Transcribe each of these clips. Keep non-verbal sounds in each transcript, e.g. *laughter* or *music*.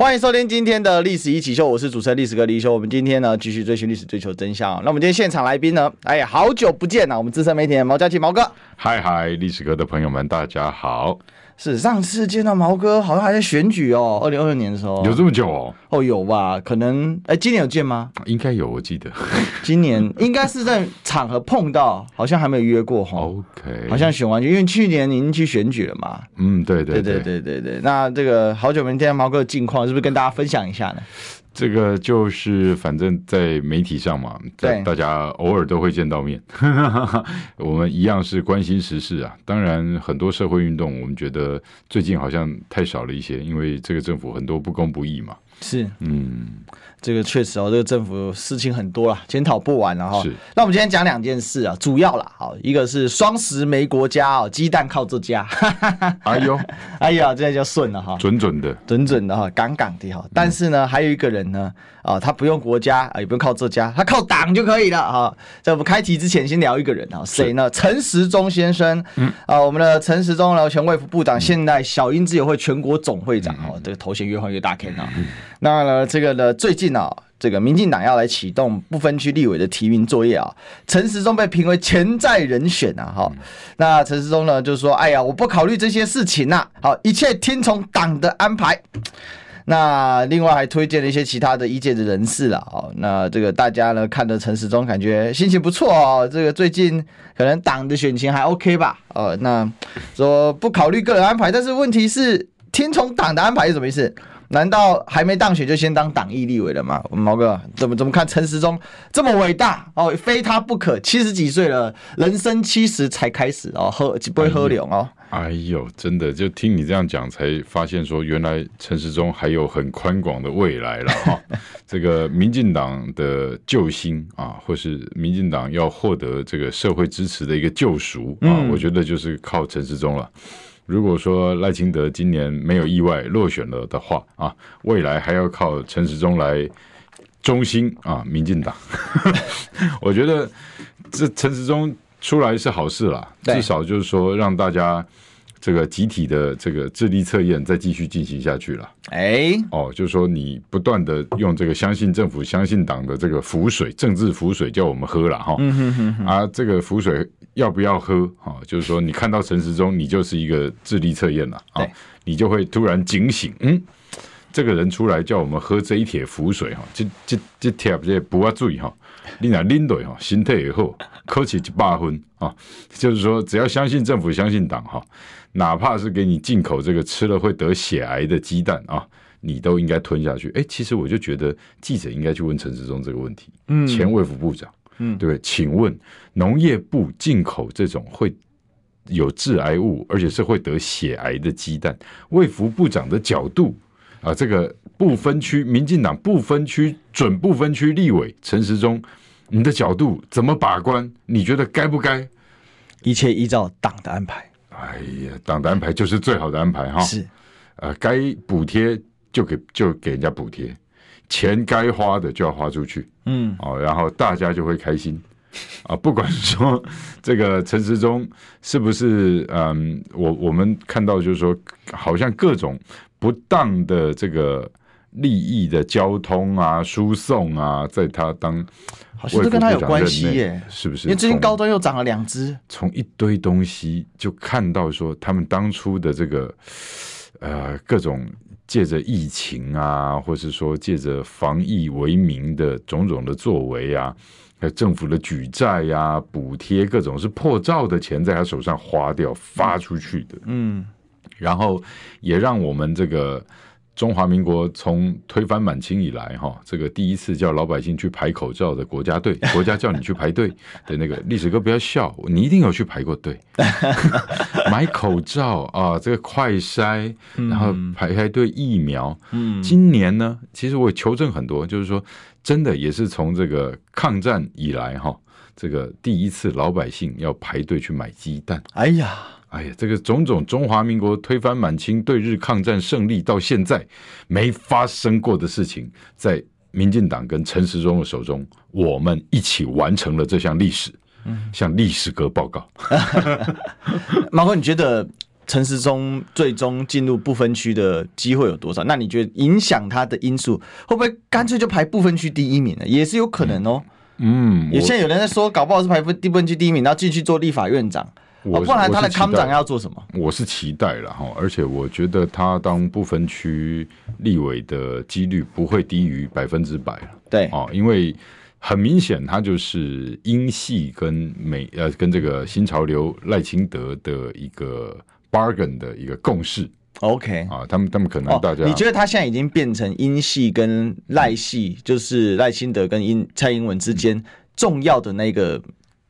欢迎收听今天的历史一起秀，我是主持人历史哥李修。我们今天呢继续追寻历史，追求真相。那我们今天现场来宾呢？哎呀，好久不见了，我们资深媒体人毛佳琪毛哥。嗨嗨，历史哥的朋友们，大家好。是上次见到毛哥，好像还在选举哦，二零二二年的时候。有这么久哦？哦，有吧？可能哎，今年有见吗？应该有，我记得。*laughs* 今年应该是在场合碰到，好像还没有约过哈。OK。好像选完就，因为去年您去选举了嘛。嗯，对对对对对对对。那这个好久没见到毛哥的近况，是不是跟大家分享一下呢？这个就是反正在媒体上嘛，在大家偶尔都会见到面，*laughs* 我们一样是关心时事啊。当然，很多社会运动，我们觉得最近好像太少了一些，因为这个政府很多不公不义嘛。是，嗯。这个确实哦，这个政府事情很多了，检讨不完了哈。是，那我们今天讲两件事啊，主要啦，好，一个是双十没国家哦，鸡蛋靠这家。*laughs* 哎呦，*laughs* 哎呀，这就顺了哈，准准的，准准的哈，杠杠的哈。但是呢，还有一个人呢，啊，他不用国家啊，也不用靠这家，他靠党就可以了哈。在我们开题之前，先聊一个人啊，谁呢？陈时中先生。嗯。啊，我们的陈时中呢，前卫副部长，现在小英自由会全国总会长哦，这个头衔越换越大，Ken 啊。那呢，这个呢，最近。啊，这个民进党要来启动不分区立委的提名作业啊，陈时中被评为潜在人选啊，哈，那陈时中呢就说，哎呀，我不考虑这些事情呐，好，一切听从党的安排。那另外还推荐了一些其他的一届的人士了，哦，那这个大家呢看着陈时中感觉心情不错哦，这个最近可能党的选情还 OK 吧，哦，那说不考虑个人安排，但是问题是听从党的安排是什么意思？难道还没当选就先当党议立委了吗？毛哥怎么怎么看陈时中这么伟大哦，非他不可。七十几岁了，人生七十才开始哦，喝不会喝凉哦。哎呦，真的就听你这样讲，才发现说原来陈时中还有很宽广的未来了哈。*laughs* 这个民进党的救星啊，或是民进党要获得这个社会支持的一个救赎啊，我觉得就是靠陈时中了。如果说赖清德今年没有意外落选了的话啊，未来还要靠陈时中来中心啊，民进党。*laughs* 我觉得这陈时中出来是好事啦，至少就是说让大家。这个集体的这个智力测验再继续进行下去了。哎，哦，就是说你不断的用这个相信政府、相信党的这个浮水、政治浮水叫我们喝了哈。嗯哼哼哼。啊，这个浮水要不要喝？哈，就是说你看到陈时中，你就是一个智力测验了啊，你就会突然警醒，嗯，这个人出来叫我们喝这一帖浮水哈，这这这帖这不要注意哈，你俩拎对哈，心态以后考起一百分啊，就是说只要相信政府、相信党哈。哪怕是给你进口这个吃了会得血癌的鸡蛋啊，你都应该吞下去。哎、欸，其实我就觉得记者应该去问陈时中这个问题。嗯，前卫副部长，嗯，对，请问农业部进口这种会有致癌物，而且是会得血癌的鸡蛋，卫福部长的角度啊，这个不分区，民进党不分区准不分区立委陈时中，你的角度怎么把关？你觉得该不该？一切依照党的安排。哎呀，党的安排就是最好的安排哈。是，呃，该补贴就给就给人家补贴，钱该花的就要花出去。嗯，哦，然后大家就会开心。啊，不管说 *laughs* 这个陈时中是不是嗯，我我们看到就是说，好像各种不当的这个。利益的交通啊，输送啊，在他当好像是跟他有关系耶，是不是？因为最近高端又涨了两支，从一堆东西就看到说，他们当初的这个呃各种借着疫情啊，或是说借着防疫为名的种种的作为啊，还有政府的举债呀、啊、补贴各种是破兆的钱在他手上花掉发出去的，嗯，然后也让我们这个。中华民国从推翻满清以来，哈，这个第一次叫老百姓去排口罩的国家队，*laughs* 国家叫你去排队的那个历史哥不要笑，你一定有去排过队，*laughs* 买口罩啊，这个快筛，然后排排队疫苗。嗯，今年呢，其实我也求证很多，就是说真的也是从这个抗战以来，哈，这个第一次老百姓要排队去买鸡蛋。哎呀。哎呀，这个种种中华民国推翻满清、对日抗战胜利到现在没发生过的事情，在民进党跟陈时中的手中，我们一起完成了这项历史，向历史哥报告。*laughs* 马哥，你觉得陈时中最终进入不分区的机会有多少？那你觉得影响他的因素会不会干脆就排不分区第一名呢？也是有可能哦。嗯，也现在有人在说，搞不好是排不不分区第一名，然后进去做立法院长。我不然他的康长要做什么？我是期待了哈，而且我觉得他当不分区立委的几率不会低于百分之百了。对哦，因为很明显他就是英系跟美呃跟这个新潮流赖清德的一个 bargain 的一个共识。OK 啊，他们他们可能大家、哦、你觉得他现在已经变成英系跟赖系，嗯、就是赖清德跟英蔡英文之间重要的那个。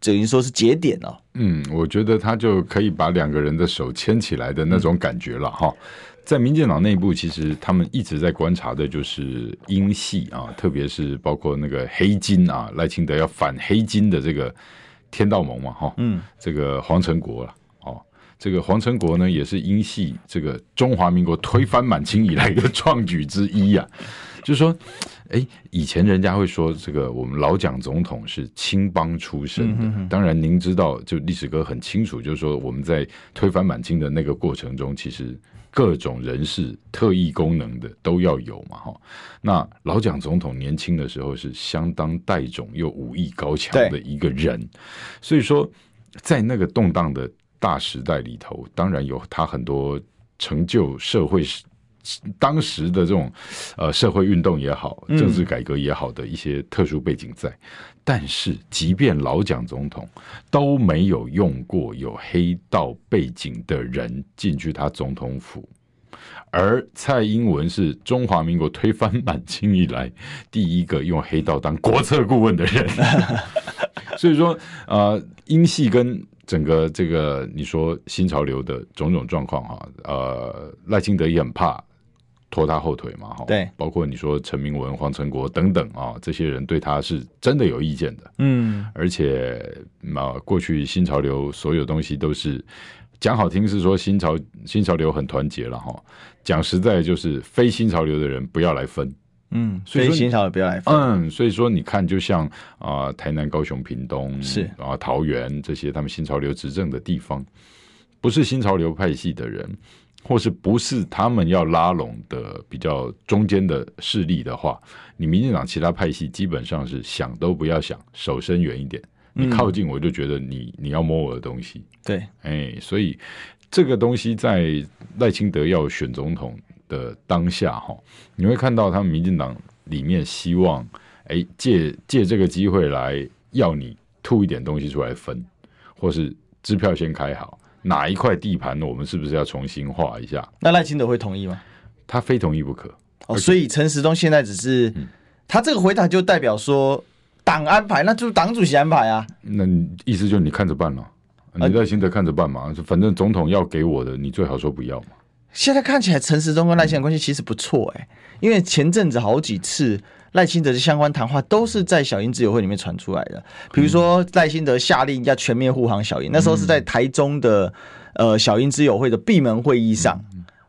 等于说是节点哦。嗯，我觉得他就可以把两个人的手牵起来的那种感觉了哈。嗯、在民进党内部，其实他们一直在观察的就是英系啊，特别是包括那个黑金啊，赖清德要反黑金的这个天道盟嘛哈。嗯，这个黄成国了哦，这个黄成国呢也是英系这个中华民国推翻满清以来的创举之一呀、啊，*laughs* 就是说。哎，以前人家会说这个我们老蒋总统是青帮出身的，当然您知道，就历史哥很清楚，就是说我们在推翻满清的那个过程中，其实各种人士、特异功能的都要有嘛，哈。那老蒋总统年轻的时候是相当带种又武艺高强的一个人，所以说在那个动荡的大时代里头，当然有他很多成就社会史。当时的这种呃社会运动也好，政治改革也好的一些特殊背景在，嗯、但是即便老蒋总统都没有用过有黑道背景的人进去他总统府，而蔡英文是中华民国推翻满清以来第一个用黑道当国策顾问的人，*laughs* 所以说呃英系跟。整个这个你说新潮流的种种状况哈，呃赖清德也很怕拖他后腿嘛哈，对，包括你说陈明文、黄成国等等啊，这些人对他是真的有意见的，嗯，而且啊过去新潮流所有东西都是讲好听是说新潮新潮流很团结了哈，讲实在就是非新潮流的人不要来分。嗯，所以新潮的不要来。嗯，所以说你看，就像啊、呃，台南、高雄、屏东是啊，桃园这些他们新潮流执政的地方，不是新潮流派系的人，或是不是他们要拉拢的比较中间的势力的话，你民进党其他派系基本上是想都不要想，手伸远一点，你靠近我就觉得你你要摸我的东西。对，哎，所以这个东西在赖清德要选总统的当下哈，你会看到他们民进党里面希望，哎，借借这个机会来要你吐一点东西出来分，或是支票先开好，哪一块地盘我们是不是要重新画一下？那赖清德会同意吗？他非同意不可。哦，所以陈时中现在只是、嗯、他这个回答就代表说党安排，那就是党主席安排啊。那你意思就是你看着办了，你赖清德看着办嘛，反正总统要给我的，你最好说不要嘛。现在看起来，陈时中跟赖清德关系其实不错哎，因为前阵子好几次赖清德的相关谈话都是在小英之友会里面传出来的。比如说赖清德下令要全面护航小英，那时候是在台中的呃小英之友会的闭门会议上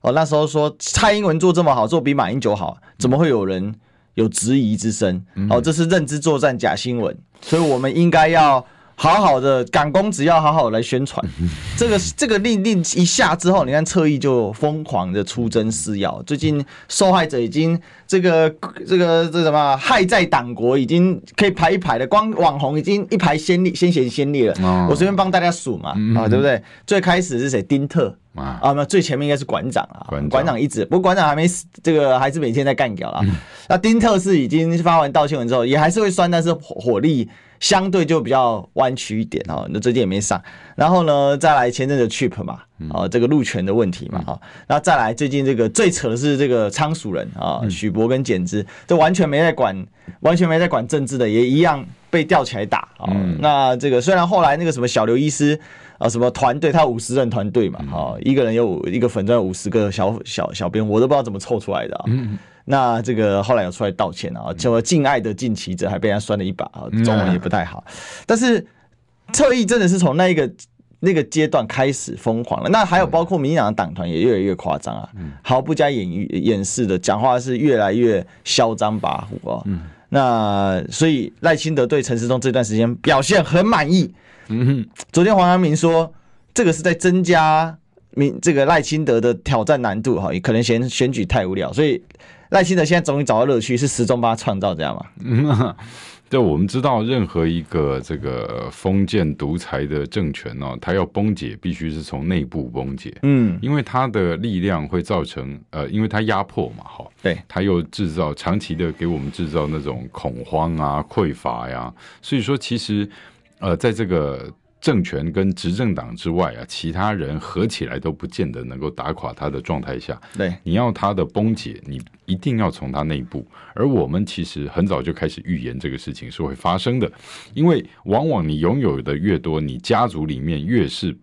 哦，那时候说蔡英文做这么好，做比马英九好，怎么会有人有质疑之声？哦，这是认知作战假新闻，所以我们应该要。好好的赶工，只要好好来宣传，*laughs* 这个这个令令一下之后，你看侧翼就疯狂的出征施药。最近受害者已经这个这个这什么害在党国，已经可以排一排的，光网红已经一排先例先贤先例了。哦、我随便帮大家数嘛，嗯、啊，对不对？最开始是谁？丁特啊，啊，那最前面应该是馆长啊，馆长，馆长一直，不过馆长还没死，这个还是每天在干掉啊。嗯、那丁特是已经发完道歉文之后，也还是会酸，但是火火力。相对就比较弯曲一点哦，那最近也没上，然后呢，再来前阵子 Chip 嘛，啊，这个路权的问题嘛，哈，然后再来最近这个最扯的是这个仓鼠人啊，许博跟简之，这完全没在管，完全没在管政治的，也一样被吊起来打啊。那这个虽然后来那个什么小刘医师啊，什么团队，他五十人团队嘛，哈，一个人有一个粉钻五十个小小小编，我都不知道怎么凑出来的啊。那这个后来有出来道歉啊，就敬爱的近期者还被人家酸了一把啊，中文也不太好。但是侧翼真的是从那一个那个阶段开始疯狂了。那还有包括民进党的党团也越来越夸张啊，毫不加掩喻掩饰的讲话是越来越嚣张跋扈啊。那所以赖清德对陈时中这段时间表现很满意。嗯哼，昨天黄阳明说，这个是在增加民这个赖清德的挑战难度哈，也可能嫌选举太无聊，所以赖清德现在终于找到乐趣，是时中帮他创造这样嘛？嗯。*laughs* 对，我们知道任何一个这个封建独裁的政权呢，它要崩解，必须是从内部崩解。嗯，因为它的力量会造成呃，因为它压迫嘛，哈，对，它又制造长期的给我们制造那种恐慌啊、匮乏呀，所以说其实呃，在这个。政权跟执政党之外啊，其他人合起来都不见得能够打垮他的状态下，对，你要他的崩解，你一定要从他内部。而我们其实很早就开始预言这个事情是会发生的，因为往往你拥有的越多，你家族里面越是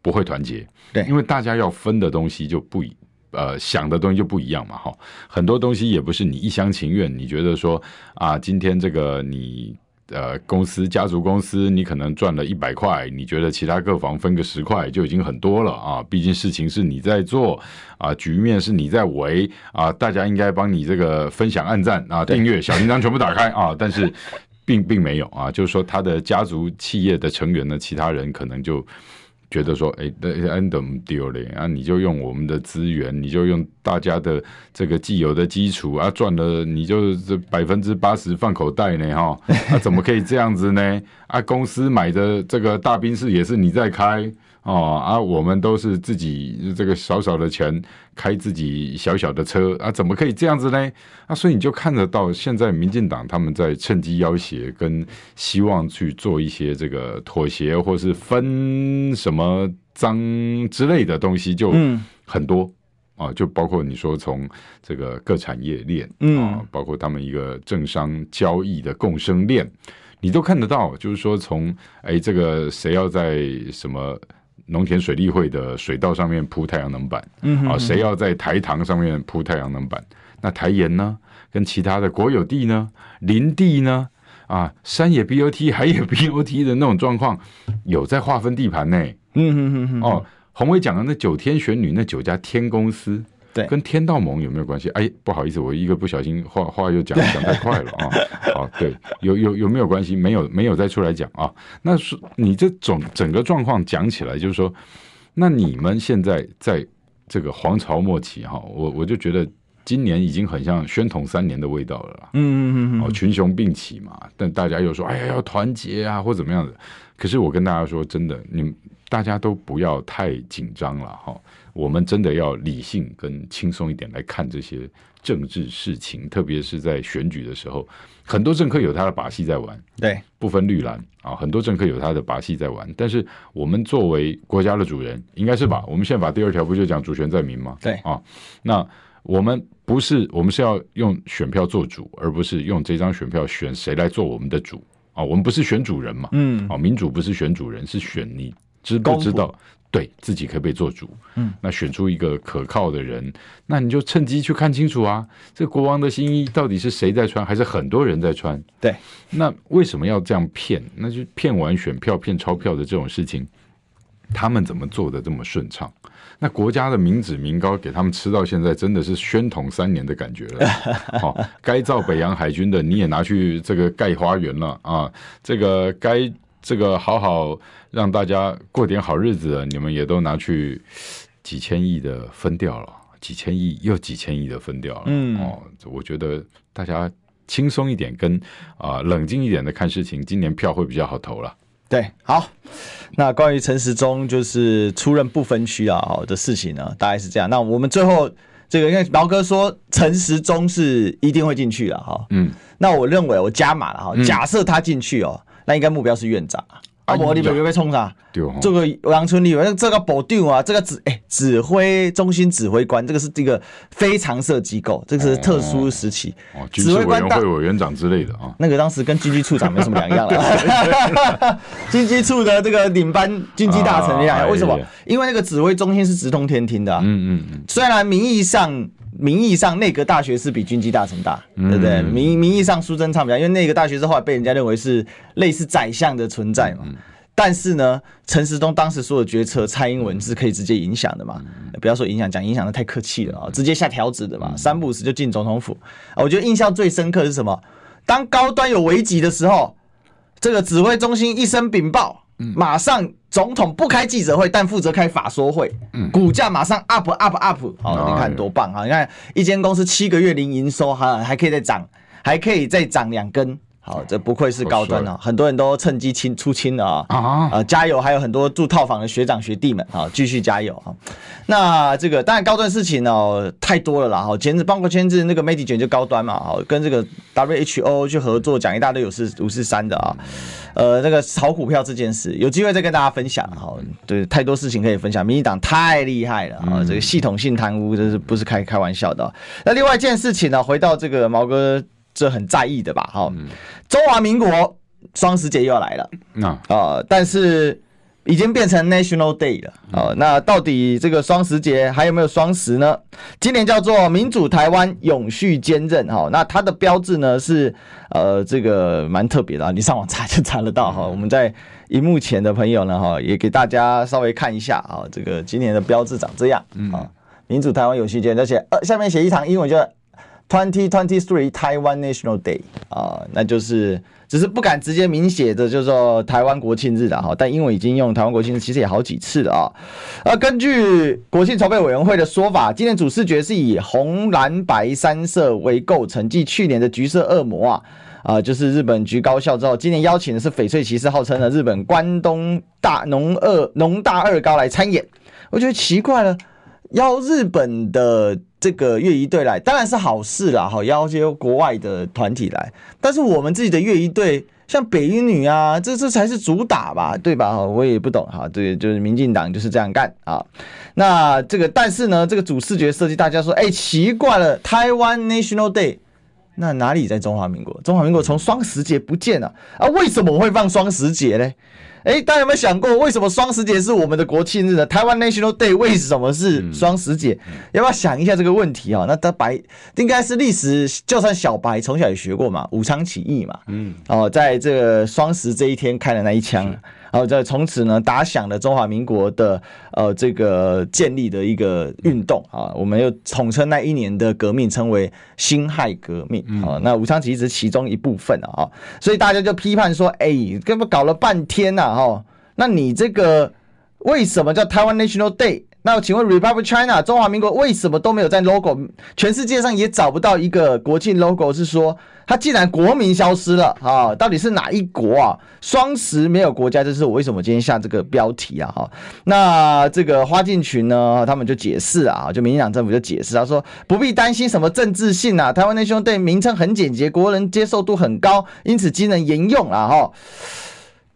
不会团结，对，因为大家要分的东西就不一，呃，想的东西就不一样嘛，哈，很多东西也不是你一厢情愿，你觉得说啊，今天这个你。呃，公司家族公司，你可能赚了一百块，你觉得其他各房分个十块就已经很多了啊？毕竟事情是你在做啊，局面是你在围啊，大家应该帮你这个分享、按赞啊、订阅、小铃铛全部打开啊。但是并并没有啊，就是说他的家族企业的成员呢，其他人可能就。觉得说，哎，那安怎么丢嘞？啊，你就用我们的资源，你就用大家的这个既有的基础啊，赚了你就这百分之八十放口袋呢，哈，那、啊、怎么可以这样子呢？啊，公司买的这个大宾室也是你在开。哦啊，我们都是自己这个少少的钱开自己小小的车啊，怎么可以这样子呢？啊，所以你就看得到现在民进党他们在趁机要挟，跟希望去做一些这个妥协，或是分什么赃之类的东西，就很多啊，就包括你说从这个各产业链啊，包括他们一个政商交易的共生链，你都看得到，就是说从哎这个谁要在什么。农田水利会的水道上面铺太阳能板，嗯，啊，谁要在台糖上面铺太阳能板？那台盐呢？跟其他的国有地呢？林地呢？啊，山野 BOT 海野 BOT 的那种状况，有在划分地盘呢？嗯哼哼哼。哦，宏伟讲的那九天玄女那九家天公司。对，跟天道盟有没有关系？哎，不好意思，我一个不小心话话又讲讲太快了啊！好，*laughs* 对，有有有没有关系？没有，没有再出来讲啊。那是你这种整个状况讲起来，就是说，那你们现在在这个皇朝末期哈，我我就觉得今年已经很像宣统三年的味道了。嗯嗯嗯哦，群雄并起嘛，但大家又说，哎呀，要团结啊，或怎么样的。可是我跟大家说，真的，你们大家都不要太紧张了哈。我们真的要理性跟轻松一点来看这些政治事情，特别是在选举的时候，很多政客有他的把戏在玩，对，不分绿蓝啊，很多政客有他的把戏在玩。但是我们作为国家的主人，应该是吧？我们宪法第二条不就讲主权在民吗？对啊，那我们不是，我们是要用选票做主，而不是用这张选票选谁来做我们的主啊。我们不是选主人嘛，嗯，啊，民主不是选主人，是选你知不知道？对自己可不可以做主？嗯，那选出一个可靠的人，那你就趁机去看清楚啊，这国王的新衣到底是谁在穿，还是很多人在穿？对，那为什么要这样骗？那就骗完选票、骗钞票的这种事情，他们怎么做的这么顺畅？那国家的民脂民膏给他们吃到现在，真的是宣统三年的感觉了。好、*laughs* 哦，该造北洋海军的你也拿去这个盖花园了啊，这个该。这个好好让大家过点好日子，你们也都拿去几千亿的分掉了，几千亿又几千亿的分掉了。嗯哦，我觉得大家轻松一点，跟啊、呃、冷静一点的看事情，今年票会比较好投了。对，好，那关于陈时中就是出任不分区啊的事情呢，大概是这样。那我们最后这个，因为毛哥说陈时中是一定会进去了哈，嗯，那我认为我加码了哈，假设他进去哦。那应该目标是院长啊，阿伯你们有没有冲啥？对哦，这个杨春里面这个保定啊，这个指哎指挥中心指挥官，这个是这个非常设机构，这个是特殊时期。哦，指挥官会委员长之类的啊，那个当时跟军机处长没什么两样了。*laughs* 军机处的这个领班军机大臣一样，为什么？因为那个指挥中心是直通天庭的。嗯嗯嗯，虽然名义上。名义上内阁大学士比军机大臣大，对不对？名名义上苏贞昌比较，因为内阁大学士后来被人家认为是类似宰相的存在嘛。但是呢，陈时中当时所有决策，蔡英文是可以直接影响的嘛？不要说影响，讲影响的太客气了啊，直接下条子的嘛，三不五时就进总统府。我觉得印象最深刻是什么？当高端有危机的时候，这个指挥中心一声禀报，马上总统不开记者会，但负责开法说会，股价马上 up up up，好，你看多棒啊！你看一间公司七个月零营收，还还可以再涨，还可以再涨两根。好，这不愧是高端啊！很多人都趁机清出清了啊！啊、呃，加油！还有很多住套房的学长学弟们啊，继续加油啊！那这个当然高端事情哦太多了啦！哈，前置包括前置那个媒体卷就高端嘛，哈，跟这个 WHO 去合作讲一大堆有事五四三的啊，呃，那个炒股票这件事有机会再跟大家分享哈。对，太多事情可以分享，民进党太厉害了啊！这个系统性贪污这是不是开开玩笑的？那另外一件事情呢，回到这个毛哥。这很在意的吧？哈，中华民国双十节又要来了，那啊、呃，但是已经变成 National Day 了啊、呃。那到底这个双十节还有没有双十呢？今年叫做民主台湾永续坚韧哈。那它的标志呢是呃这个蛮特别的啊，你上网查就查得到哈。我们在荧幕前的朋友呢哈，也给大家稍微看一下啊，这个今年的标志长这样啊，民主台湾永续坚韧，而且呃下面写一行英文就。Twenty Twenty Three Taiwan National Day 啊，那就是只是不敢直接明写的，就是说台湾国庆日的哈，但英文已经用台湾国庆日，其实也好几次了啊。呃，根据国庆筹备委员会的说法，今年主视觉是以红蓝白三色为构成，继去年的橘色恶魔啊啊，就是日本橘高校之后，今年邀请的是翡翠骑士，号称的日本关东大农二农大二高来参演，我觉得奇怪了，邀日本的。这个乐仪队来当然是好事啦，好邀请国外的团体来，但是我们自己的乐仪队，像北英女啊，这这才是主打吧，对吧？我也不懂哈，对就是民进党就是这样干啊。那这个，但是呢，这个主视觉设计，大家说，哎，奇怪了，台湾 National Day，那哪里在中华民国？中华民国从双十节不见了啊？为什么我会放双十节呢？哎，大家有没有想过，为什么双十节是我们的国庆日呢？台湾 National Day 为什么是双十节？嗯、要不要想一下这个问题啊？那他白应该是历史，就算小白从小也学过嘛，武昌起义嘛，嗯，哦，在这个双十这一天开了那一枪。然后在从此呢，打响了中华民国的呃这个建立的一个运动啊，我们又统称那一年的革命称为辛亥革命啊。那武昌起义是其中一部分啊，所以大家就批判说，哎，根本搞了半天呐，哈，那你这个为什么叫台湾 National Day？那请问 Republic China 中华民国为什么都没有在 logo？全世界上也找不到一个国庆 logo，是说它既然国名消失了啊，到底是哪一国啊？双十没有国家，这是我为什么今天下这个标题啊？哈，那这个花进群呢，他们就解释啊，就民进党政府就解释，他说不必担心什么政治性啊，台湾 National Day 名称很简洁，国人接受度很高，因此机能沿用啊。哈。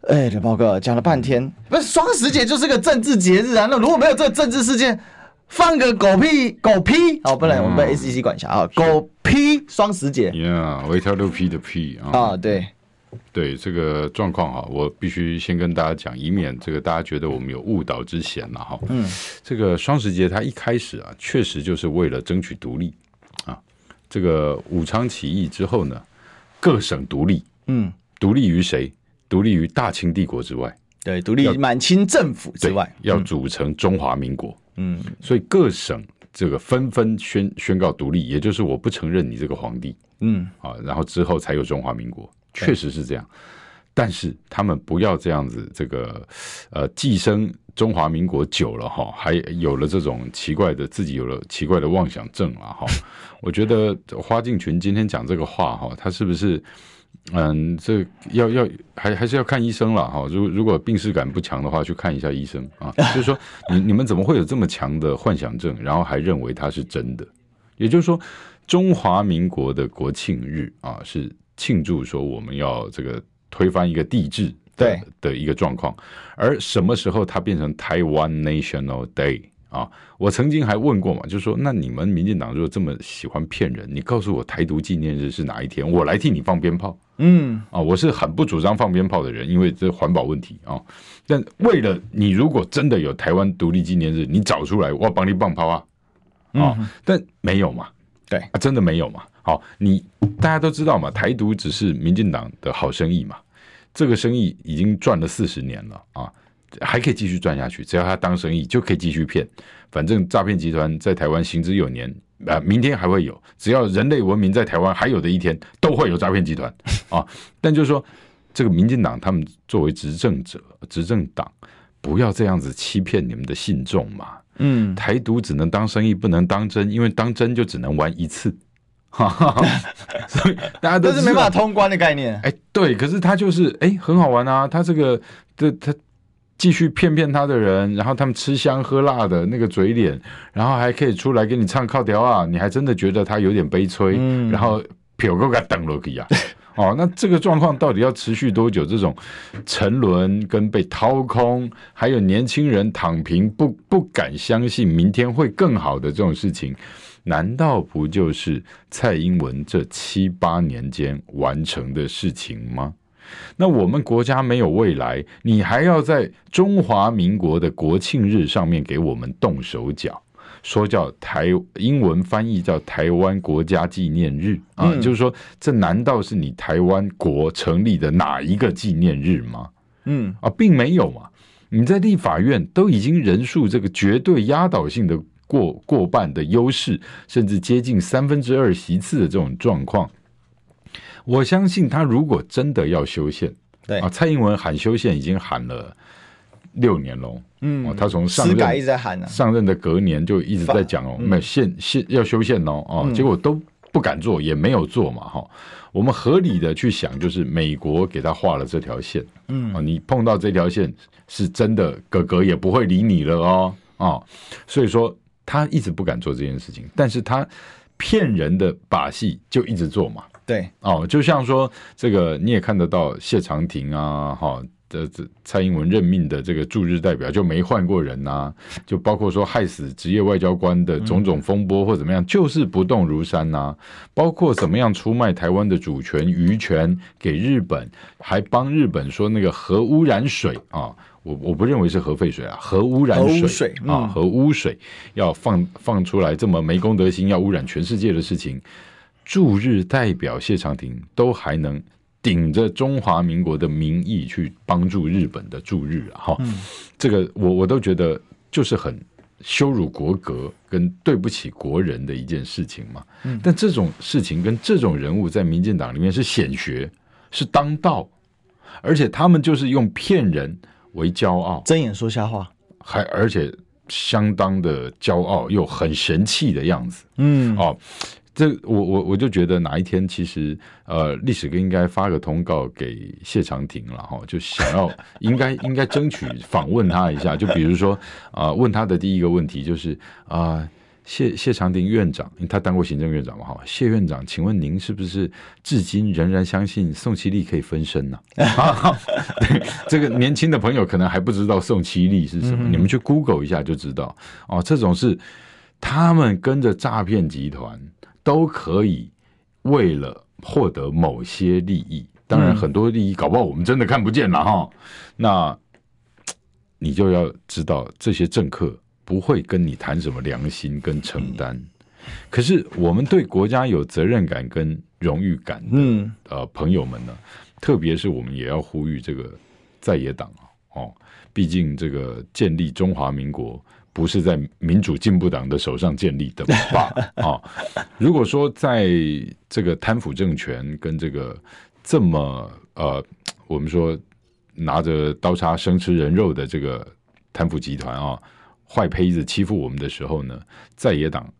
哎，刘报哥讲了半天，不是双十节就是个政治节日啊？那如果没有这个政治事件，放个狗屁狗屁哦，不然我们被 ACC 管辖啊！狗屁双十节呀，我一条六屁的屁啊！啊，对对，这个状况啊，我必须先跟大家讲，以免这个大家觉得我们有误导之嫌了哈。嗯，这个双十节它一开始啊，确实就是为了争取独立啊。这个武昌起义之后呢，各省独立，嗯，独立于谁？独立于大清帝国之外，对，独立于满清政府之外，要组成中华民国。嗯，所以各省这个纷纷宣宣告独立，也就是我不承认你这个皇帝。嗯，啊，然后之后才有中华民国，确实是这样。但是他们不要这样子，这个呃，寄生中华民国久了哈，还有了这种奇怪的自己有了奇怪的妄想症了哈。我觉得花敬群今天讲这个话哈，他是不是？嗯，这要要还还是要看医生了哈。如如果病识感不强的话，去看一下医生啊。就是说，你你们怎么会有这么强的幻想症，然后还认为它是真的？也就是说，中华民国的国庆日啊，是庆祝说我们要这个推翻一个帝制对的一个状况。而什么时候它变成台湾 National Day？啊，我曾经还问过嘛，就是说，那你们民进党如果这么喜欢骗人，你告诉我台独纪念日是哪一天，我来替你放鞭炮。嗯，啊，我是很不主张放鞭炮的人，因为这环保问题啊。但为了你，如果真的有台湾独立纪念日，你找出来，我帮你放炮啊。啊，但没有嘛？对，啊，真的没有嘛？好，你大家都知道嘛，台独只是民进党的好生意嘛。这个生意已经赚了四十年了啊，还可以继续赚下去，只要他当生意就可以继续骗，反正诈骗集团在台湾行之有年。啊，明天还会有，只要人类文明在台湾还有的一天，都会有诈骗集团 *laughs* 啊。但就是说，这个民进党他们作为执政者、执政党，不要这样子欺骗你们的信众嘛。嗯，台独只能当生意，不能当真，因为当真就只能玩一次。哈哈，所以大家都是没办法通关的概念。哎，对，可是他就是哎，很好玩啊，他这个这他。继续骗骗他的人，然后他们吃香喝辣的那个嘴脸，然后还可以出来给你唱靠调啊，你还真的觉得他有点悲催，嗯、然后票够给等了呀，*laughs* 哦，那这个状况到底要持续多久？这种沉沦跟被掏空，还有年轻人躺平不不敢相信明天会更好的这种事情，难道不就是蔡英文这七八年间完成的事情吗？那我们国家没有未来，你还要在中华民国的国庆日上面给我们动手脚，说叫台英文翻译叫台湾国家纪念日啊，嗯、就是说这难道是你台湾国成立的哪一个纪念日吗？嗯啊，并没有嘛，你在立法院都已经人数这个绝对压倒性的过过半的优势，甚至接近三分之二席次的这种状况。我相信他如果真的要修宪，对。啊，蔡英文喊修宪已经喊了六年了，嗯，他从上任一直在喊呢，上任的隔年就一直在讲哦，没宪宪要修宪哦，哦，结果都不敢做，也没有做嘛，哈。我们合理的去想，就是美国给他画了这条线，嗯，啊，你碰到这条线是真的，哥哥也不会理你了哦，哦，所以说他一直不敢做这件事情，但是他骗人的把戏就一直做嘛。对哦，就像说这个你也看得到谢长廷啊，哈的这蔡英文任命的这个驻日代表就没换过人呐、啊，就包括说害死职业外交官的种种风波或怎么样，就是不动如山呐、啊。包括怎么样出卖台湾的主权渔权给日本，还帮日本说那个核污染水啊，我我不认为是核废水啊，核污染水，水啊，核污水要放放出来这么没公德心，要污染全世界的事情。驻日代表谢长廷都还能顶着中华民国的名义去帮助日本的驻日啊，哈，这个我我都觉得就是很羞辱国格跟对不起国人的一件事情嘛。但这种事情跟这种人物在民进党里面是显学，是当道，而且他们就是用骗人为骄傲，睁眼说瞎话，还而且相当的骄傲又很神气的样子，嗯，哦。这我我我就觉得哪一天其实呃历史哥应该发个通告给谢长廷了哈，就想要应该应该争取访问他一下，就比如说啊、呃、问他的第一个问题就是啊、呃、谢谢长廷院长，因为他当过行政院长嘛哈，谢院长，请问您是不是至今仍然相信宋七力可以分身呢、*laughs* 啊？对，这个年轻的朋友可能还不知道宋七力是什么，嗯、你们去 Google 一下就知道哦，这种是他们跟着诈骗集团。都可以为了获得某些利益，当然很多利益搞不好我们真的看不见了哈。那你就要知道，这些政客不会跟你谈什么良心跟承担。可是我们对国家有责任感跟荣誉感的呃朋友们呢，特别是我们也要呼吁这个在野党哦，毕竟这个建立中华民国。不是在民主进步党的手上建立的吧？*laughs* 啊，如果说在这个贪腐政权跟这个这么呃，我们说拿着刀叉生吃人肉的这个贪腐集团啊，坏胚子欺负我们的时候呢，在野党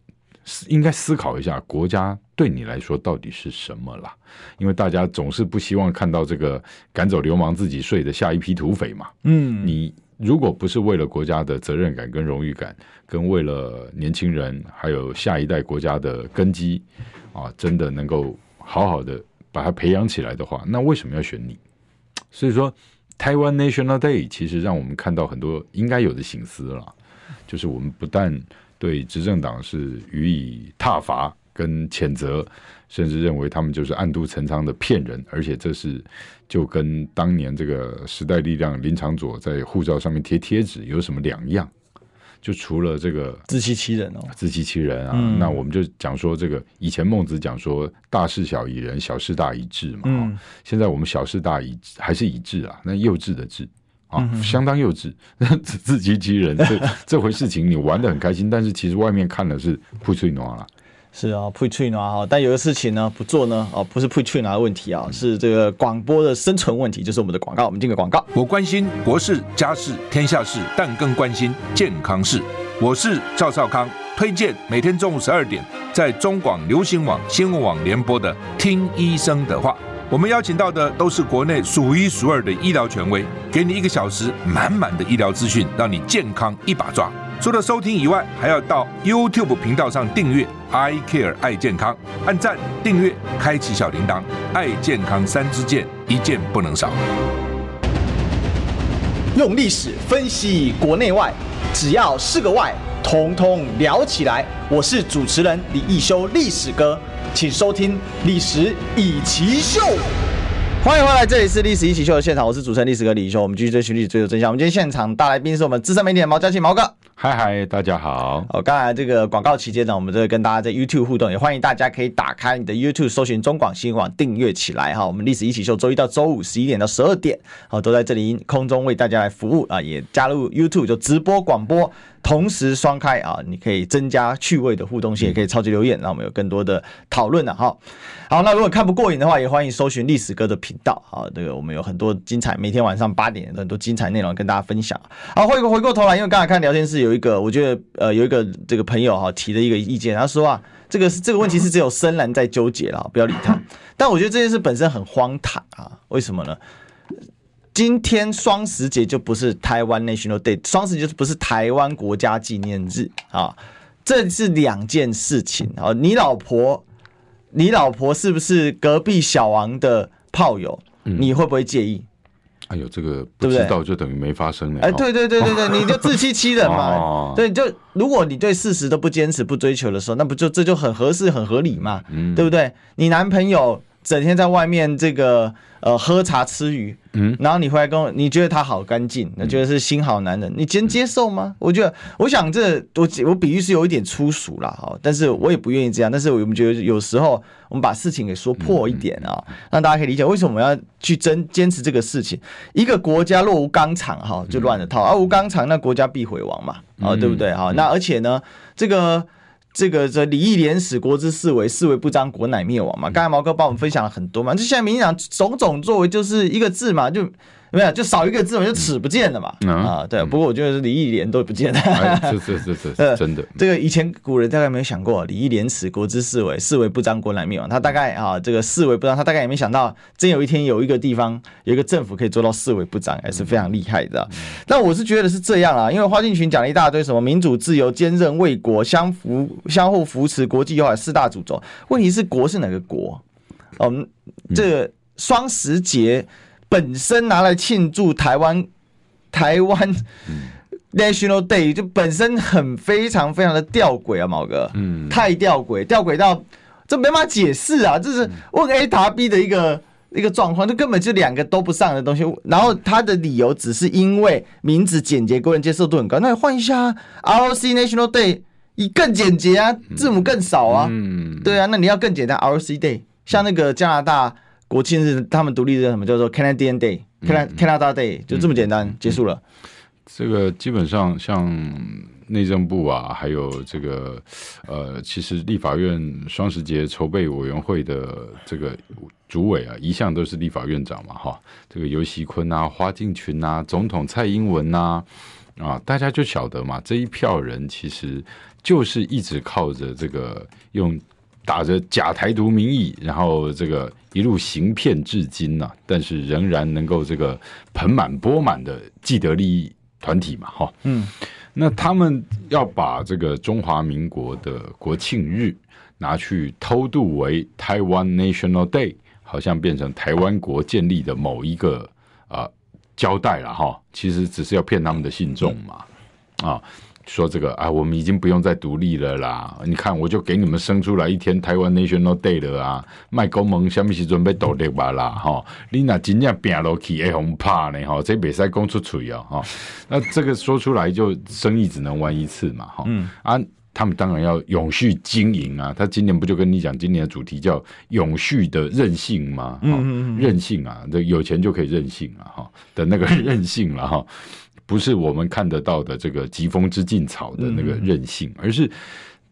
应该思考一下，国家对你来说到底是什么啦？因为大家总是不希望看到这个赶走流氓自己睡的下一批土匪嘛。嗯，你。如果不是为了国家的责任感跟荣誉感，跟为了年轻人还有下一代国家的根基啊，真的能够好好的把它培养起来的话，那为什么要选你？所以说，台湾 National Day 其实让我们看到很多应该有的心思了，就是我们不但对执政党是予以挞伐跟谴责。甚至认为他们就是暗度陈仓的骗人，而且这是就跟当年这个时代力量林长佐在护照上面贴贴纸有什么两样？就除了这个自欺欺人哦，自欺欺人啊，嗯、那我们就讲说这个以前孟子讲说大事小以仁，小事大以智嘛。嗯、现在我们小事大以还是以智啊，那幼稚的智啊，嗯、相当幼稚，*laughs* 自欺欺人。这这回事情你玩的很开心，但是其实外面看的是破碎暖了。是啊，不吹拿哈，但有个事情呢，不做呢，哦，不是不吹拿的问题啊，是这个广播的生存问题，就是我们的广告。我们进个广告。我关心国事、家事、天下事，但更关心健康事。我是赵少康，推荐每天中午十二点在中广流行网、新闻网联播的《听医生的话》。我们邀请到的都是国内数一数二的医疗权威，给你一个小时满满的医疗资讯，让你健康一把抓。除了收听以外，还要到 YouTube 频道上订阅 I Care 爱健康，按赞、订阅、开启小铃铛，爱健康三支箭，一件不能少。用历史分析国内外，只要是个“外”，统统聊起来。我是主持人李一修，历史哥，请收听《历史易起秀》。欢迎回来，这里是历史一起秀的现场，我是主持人历史哥李易修。我们继续追寻历史，追求真相。我们今天现场大来宾是我们资深媒体的毛嘉庆毛哥。嗨嗨，大家好。哦，刚才这个广告期间呢，我们这个跟大家在 YouTube 互动，也欢迎大家可以打开你的 YouTube，搜寻中广新闻网，订阅起来哈。我们历史一起秀，周一到周五十一点到十二点，好，都在这里空中为大家来服务啊，也加入 YouTube 就直播广播。同时双开啊，你可以增加趣味的互动性，也可以超级留言，让我们有更多的讨论了哈。好，那如果看不过瘾的话，也欢迎搜寻历史哥的频道啊。这个我们有很多精彩，每天晚上八点很多精彩内容跟大家分享。好，回过回过头来，因为刚才看聊天室有一个，我觉得呃有一个这个朋友哈提的一个意见，他说啊，这个这个问题是只有深蓝在纠结了，*laughs* 不要理他。但我觉得这件事本身很荒唐啊，为什么呢？今天双十节就不是台湾 National Day，双十节就不是台湾国家纪念日啊，这是两件事情啊。你老婆，你老婆是不是隔壁小王的炮友？你会不会介意？哎呦，这个不知道就等于没发生了。哎，对对对对对，*laughs* 你就自欺欺人嘛。对，就如果你对事实都不坚持、不追求的时候，那不就这就很合适、很合理嘛？嗯对不对？你男朋友整天在外面这个。呃，喝茶吃鱼，嗯，然后你回来跟我，你觉得他好干净，那觉得是新好男人，你能接受吗？我觉得，我想这我我比喻是有一点粗俗啦，哈，但是我也不愿意这样，但是我们觉得有时候我们把事情给说破一点啊，让大家可以理解为什么要去争坚持这个事情。一个国家若无钢厂，哈，就乱了套，而无钢厂，那国家必毁亡嘛，啊，对不对？哈，那而且呢，这个。这个这礼义廉耻，国之四维，四维不张，国乃灭亡嘛。刚才毛哥帮我们分享了很多嘛，就现在民进党种种作为就是一个字嘛，就。没有，就少一个字，我就齿不见了嘛。啊，对。不过我觉得礼义廉都不见了。*laughs* 是是是是，真的。*laughs* 这个以前古人大概没有想过，礼义廉耻，国之四维，四维不张，国难灭亡。他大概啊，这个四维不张，他大概也没想到，真有一天有一个地方有一个政府可以做到四维不张，还是非常厉害的。那我是觉得是这样啊，因为花敬群讲了一大堆什么民主自由、坚韧为国、相扶相互扶持、国际友好四大主轴。问题是国是哪个国？我们这个双十节。本身拿来庆祝台湾台湾 National Day，就本身很非常非常的吊诡啊，毛哥，嗯，太吊诡，吊诡到这没法解释啊，这是问 A 答 B 的一个一个状况，这根本就两个都不上的东西。然后他的理由只是因为名字简洁，国人接受度很高。那你换一下 ROC National Day，以更简洁啊，字母更少啊，嗯，对啊，那你要更简单 ROC Day，像那个加拿大。国庆日，他们独立日什么叫做 Canadian Day，Canada Day，就这么简单，嗯、结束了。这个基本上像内政部啊，还有这个呃，其实立法院双十节筹备委员会的这个主委啊，一向都是立法院长嘛，哈，这个尤熙坤啊、花敬群啊、总统蔡英文呐，啊，大家就晓得嘛，这一票人其实就是一直靠着这个用。打着假台独名义，然后这个一路行骗至今呢、啊，但是仍然能够这个盆满钵满的既得利益团体嘛，哈，嗯，那他们要把这个中华民国的国庆日拿去偷渡为台湾 National Day，好像变成台湾国建立的某一个啊、呃、交代了哈，其实只是要骗他们的信众嘛，啊。说这个啊，我们已经不用再独立了啦。你看，我就给你们生出来一天台湾 National Day 了啊，卖公盟什么时准备独立吧啦？哈，你那真正拼落去会红怕呢？哈，这比赛讲出嘴啊！哈，那这个说出来就生意只能玩一次嘛？哈，嗯啊。他们当然要永续经营啊！他今年不就跟你讲，今年的主题叫“永续的任性”吗？嗯嗯嗯，韧性啊，这有钱就可以任性啊哈的那个任性了哈，不是我们看得到的这个疾风知劲草的那个韧性，而是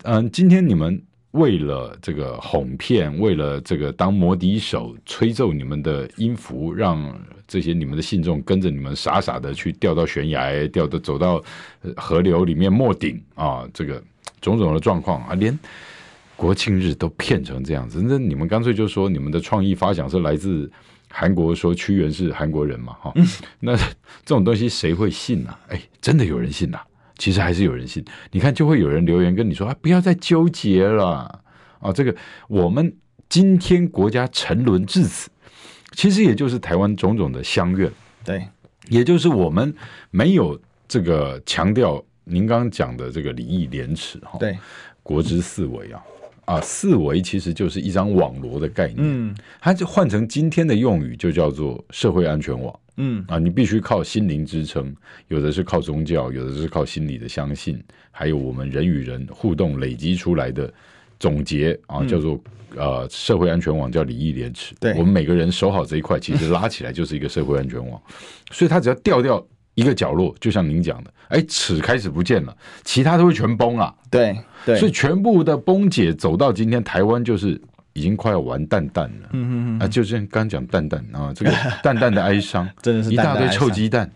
嗯，今天你们为了这个哄骗，为了这个当摩笛手吹奏你们的音符，让这些你们的信众跟着你们傻傻的去掉到悬崖，掉的走到河流里面没顶啊，这个。种种的状况啊，连国庆日都骗成这样子，那你们干脆就说你们的创意发想是来自韩国，说屈原是韩国人嘛？哈，那这种东西谁会信呢？哎，真的有人信呐，其实还是有人信。你看，就会有人留言跟你说啊，不要再纠结了啊，这个我们今天国家沉沦至此，其实也就是台湾种种的乡愿，对，也就是我们没有这个强调。您刚刚讲的这个礼义廉耻哈，对，国之四维啊啊，四维其实就是一张网罗的概念，嗯，它就换成今天的用语就叫做社会安全网，嗯。啊，你必须靠心灵支撑，有的是靠宗教，有的是靠心理的相信，还有我们人与人互动累积出来的总结啊，叫做呃社会安全网，叫礼义廉耻，对，我们每个人守好这一块，其实拉起来就是一个社会安全网，所以它只要掉掉。一个角落，就像您讲的，哎，齿开始不见了，其他都会全崩了。对对，所以全部的崩解走到今天，台湾就是已经快要完蛋蛋了。嗯嗯嗯，啊，就像刚讲蛋蛋啊，这个 *laughs* 蛋蛋的哀伤，*laughs* 真的是一大堆臭鸡蛋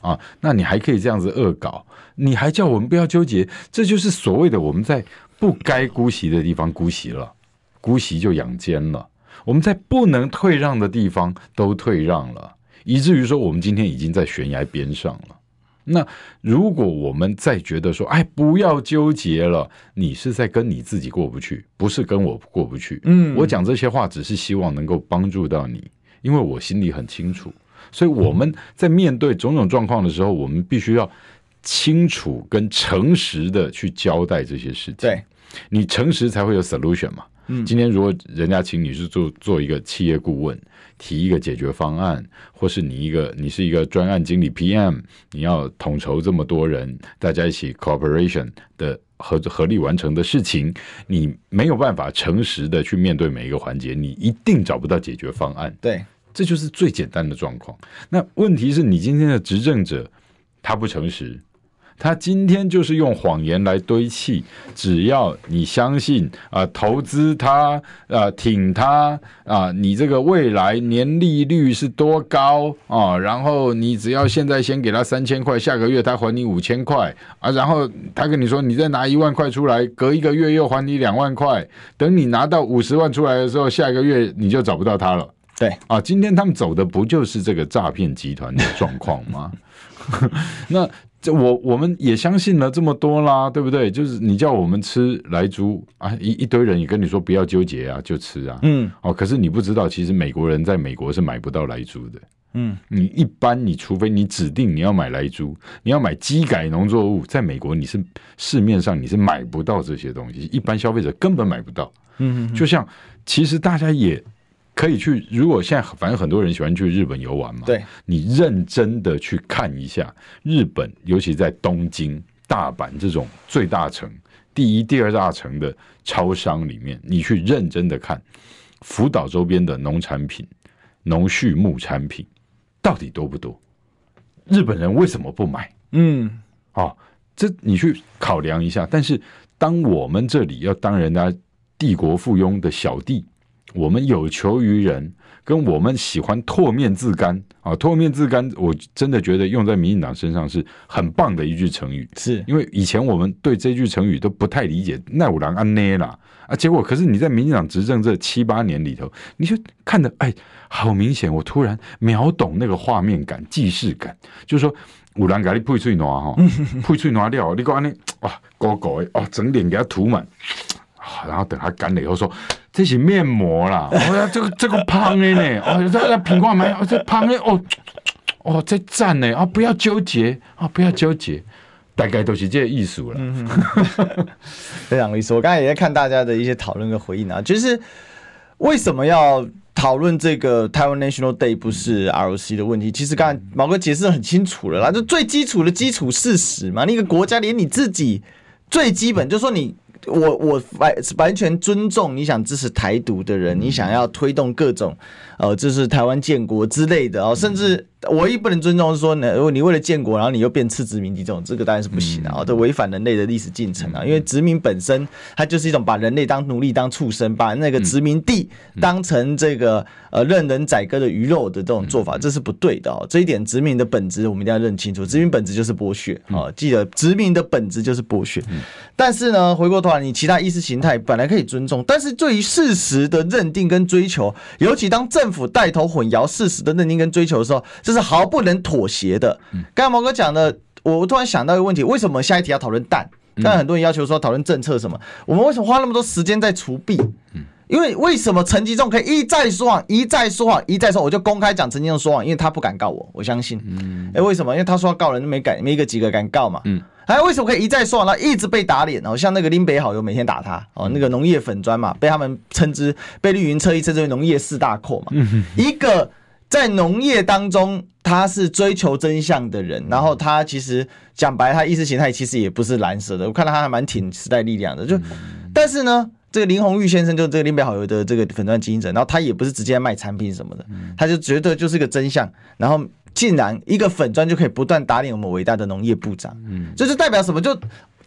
啊。那你还可以这样子恶搞，你还叫我们不要纠结，这就是所谓的我们在不该姑息的地方姑息了，姑息就养奸了。我们在不能退让的地方都退让了。以至于说，我们今天已经在悬崖边上了。那如果我们再觉得说，哎，不要纠结了，你是在跟你自己过不去，不是跟我过不去。嗯，我讲这些话只是希望能够帮助到你，因为我心里很清楚。所以我们在面对种种状况的时候，我们必须要清楚跟诚实的去交代这些事情。对，你诚实才会有 solution 嘛。嗯，今天如果人家请你去做做一个企业顾问，提一个解决方案，或是你一个你是一个专案经理 PM，你要统筹这么多人，大家一起 cooperation 的合合力完成的事情，你没有办法诚实的去面对每一个环节，你一定找不到解决方案。对，这就是最简单的状况。那问题是你今天的执政者，他不诚实。他今天就是用谎言来堆砌，只要你相信啊、呃，投资他啊、呃，挺他啊、呃，你这个未来年利率是多高啊？然后你只要现在先给他三千块，下个月他还你五千块啊，然后他跟你说，你再拿一万块出来，隔一个月又还你两万块，等你拿到五十万出来的时候，下一个月你就找不到他了。对啊，今天他们走的不就是这个诈骗集团的状况吗？*laughs* 那。这我我们也相信了这么多啦，对不对？就是你叫我们吃莱猪啊，一一堆人也跟你说不要纠结啊，就吃啊。嗯，哦，可是你不知道，其实美国人在美国是买不到莱猪的。嗯，你一般你除非你指定你要买莱猪，你要买基改农作物，在美国你是市面上你是买不到这些东西，一般消费者根本买不到。嗯嗯，就像其实大家也。可以去，如果现在反正很多人喜欢去日本游玩嘛，对，你认真的去看一下日本，尤其在东京、大阪这种最大城、第一、第二大城的超商里面，你去认真的看福岛周边的农产品、农畜牧产品到底多不多？日本人为什么不买？嗯，哦，这你去考量一下。但是当我们这里要当人家帝国附庸的小弟。我们有求于人，跟我们喜欢唾面自干啊！唾面自干，我真的觉得用在民进党身上是很棒的一句成语。是因为以前我们对这句成语都不太理解，奈五郎安内啦啊！结果可是你在民进党执政这七八年里头，你就看的哎，好明显！我突然秒懂那个画面感、既视感，就是说五郎给你配脆暖哈，*laughs* 配脆暖料，你讲安尼哇，高高的哦，整脸给他涂满，然后等他干了以后说。这是面膜啦，*laughs* 哦要，这个这个胖的呢，哦，这这苹果没，哦，这胖的，哦，*tsk* 哦，在赞呢，啊，不要纠结，啊，不要纠结，大概都是这个意思了。嗯、*laughs* 非常有意思。我刚才也在看大家的一些讨论跟回应啊，就是为什么要讨论这个台湾 National Day 不是 ROC 的问题？其实刚才毛哥解释的很清楚了啦，就最基础的基础事实嘛。那个国家连你自己最基本，就是说你。我我完完全尊重你想支持台独的人，你想要推动各种，呃，就是台湾建国之类的哦，甚至。唯一不能尊重是说呢，如果你为了建国，然后你又变次殖民地这种，这个当然是不行的啊，这违反人类的历史进程啊。因为殖民本身它就是一种把人类当奴隶、当畜生，把那个殖民地当成这个呃任人宰割的鱼肉的这种做法，这是不对的哦。这一点殖民的本质我们一定要认清楚，殖民本质就是剥削啊。记得殖民的本质就是剥削。但是呢，回过头来，你其他意识形态本来可以尊重，但是对于事实的认定跟追求，尤其当政府带头混淆事实的认定跟追求的时候，这是毫不能妥协的。刚才毛哥讲的，我突然想到一个问题：为什么下一题要讨论蛋？但很多人要求说讨论政策什么？我们为什么花那么多时间在除弊？因为为什么陈吉仲可以一再说谎，一再说谎，一再说？我就公开讲陈吉仲说谎，因为他不敢告我，我相信。哎，为什么？因为他说告人，没敢，没个几个敢告嘛。嗯。哎，为什么可以一再说谎，然后一直被打脸？哦，像那个林北好友每天打他哦，那个农业粉砖嘛，被他们称之被绿云车一称之为农业四大寇嘛。一个。在农业当中，他是追求真相的人，然后他其实讲白，他意识形态其实也不是蓝色的。我看到他还蛮挺时代力量的，就但是呢，这个林鸿玉先生就这个林北好友的这个粉砖经营者，然后他也不是直接卖产品什么的，他就觉得就是个真相，然后竟然一个粉砖就可以不断打脸我们伟大的农业部长，嗯，这就代表什么？就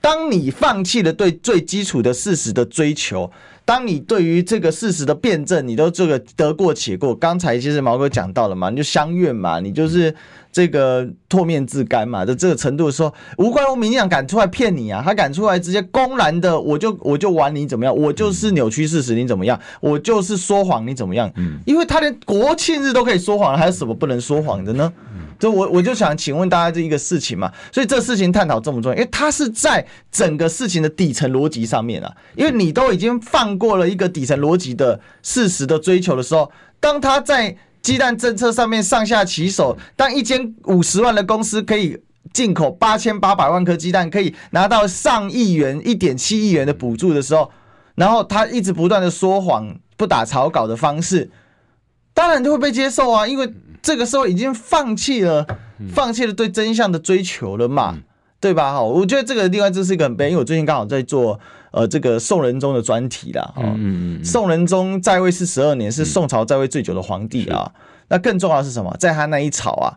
当你放弃了对最基础的事实的追求。当你对于这个事实的辩证，你都这个得过且过。刚才其实毛哥讲到了嘛，你就相愿嘛，你就是这个唾面自干嘛，就这个程度说，无怪乎民进党敢出来骗你啊，他敢出来直接公然的，我就我就玩你怎么样，我就是扭曲事实你怎么样，我就是说谎你怎么样？因为他连国庆日都可以说谎，还有什么不能说谎的呢？就我我就想请问大家这一个事情嘛，所以这事情探讨这么重要，因为它是在整个事情的底层逻辑上面啊，因为你都已经放过了一个底层逻辑的事实的追求的时候，当他在鸡蛋政策上面上下其手，当一间五十万的公司可以进口八千八百万颗鸡蛋，可以拿到上亿元一点七亿元的补助的时候，然后他一直不断的说谎，不打草稿的方式，当然就会被接受啊，因为。这个时候已经放弃了，放弃了对真相的追求了嘛，对吧？哈，我觉得这个另外这是一个很悲，因为我最近刚好在做呃这个宋仁宗的专题啦。哈，宋仁宗在位是十二年，是宋朝在位最久的皇帝啊。那更重要的是什么？在他那一朝啊。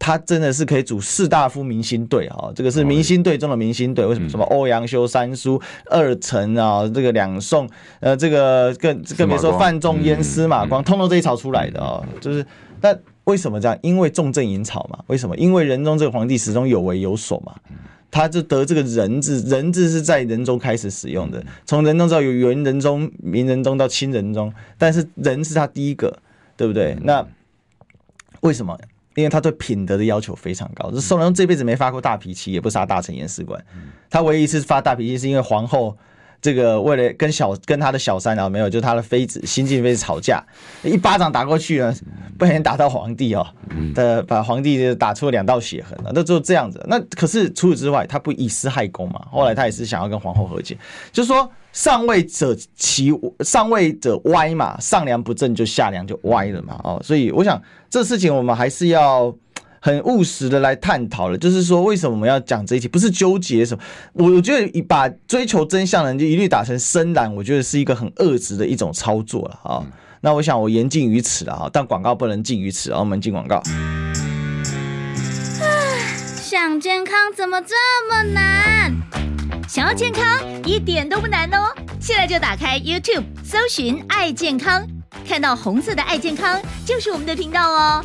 他真的是可以组士大夫明星队哈，这个是明星队中的明星队。为什么？什么欧阳修三苏二程啊，这个两宋，呃，这个更更别说范仲淹、司马光，通通这一朝出来的啊。就是，那为什么这样？因为重镇营草嘛。为什么？因为仁宗这个皇帝始终有为有所嘛。他就得这个仁字，仁字是在仁宗开始使用的，从仁宗到有元仁宗、明仁宗到清仁宗，但是仁是他第一个，对不对？那为什么？因为他对品德的要求非常高，这宋仁宗这辈子没发过大脾气，也不杀大臣严世官。他唯一一次发大脾气，是因为皇后这个为了跟小跟他的小三啊，没有，就他的妃子新晋妃子吵架，一巴掌打过去呢，不小心打到皇帝哦，的把皇帝打出了两道血痕了，那就这样子。那可是除此之外，他不以私害公嘛？后来他也是想要跟皇后和解，就是说。上位者其上位者歪嘛，上梁不正就下梁就歪了嘛，哦，所以我想这事情我们还是要很务实的来探讨了。就是说，为什么我们要讲这一题？不是纠结什么，我我觉得把追求真相的人就一律打成深蓝，我觉得是一个很恶质的一种操作了啊。那我想我言尽于此了哈，但广告不能尽于此啊，我们进广告。想健康怎么这么难？想要健康一点都不难哦！现在就打开 YouTube，搜寻“爱健康”，看到红色的“爱健康”就是我们的频道哦。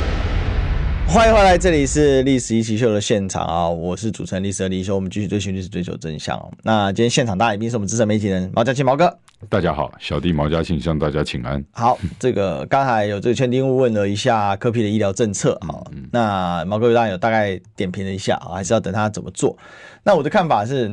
欢迎回来，这里是历史一起秀的现场啊！我是主持人历史的李修，我们继续追寻历史，追求真相。那今天现场大来宾是我们资深媒体人毛嘉庆毛哥。大家好，小弟毛嘉庆向大家请安。好，这个刚才有这个圈丁问了一下科皮的医疗政策，好，那毛哥当然有大概点评了一下啊，还是要等他怎么做。那我的看法是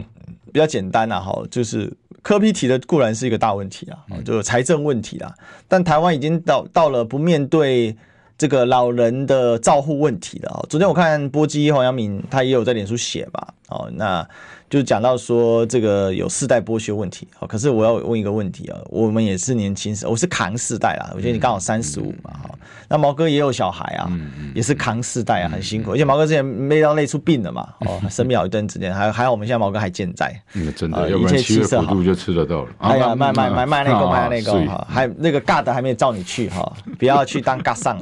比较简单啊，哈，就是科皮提的固然是一个大问题啊，就是财政问题啊，但台湾已经到到了不面对。这个老人的照护问题的啊，昨天我看波基黄阳明他也有在脸书写吧，哦，那。就讲到说这个有世代剥削问题，好，可是我要问一个问题啊，我们也是年轻时，我是扛世代啦，我觉得你刚好三十五嘛，哈，那毛哥也有小孩啊，也是扛世代啊，很辛苦，而且毛哥之前累到累出病了嘛，*laughs* 哦，生病好一段时间，还还好我们现在毛哥还健在，嗯，真的，一切气色好就吃得到了，哎呀，卖卖卖卖那个卖那个哈，还那个尬的还没有照你去哈，不要去当尬上，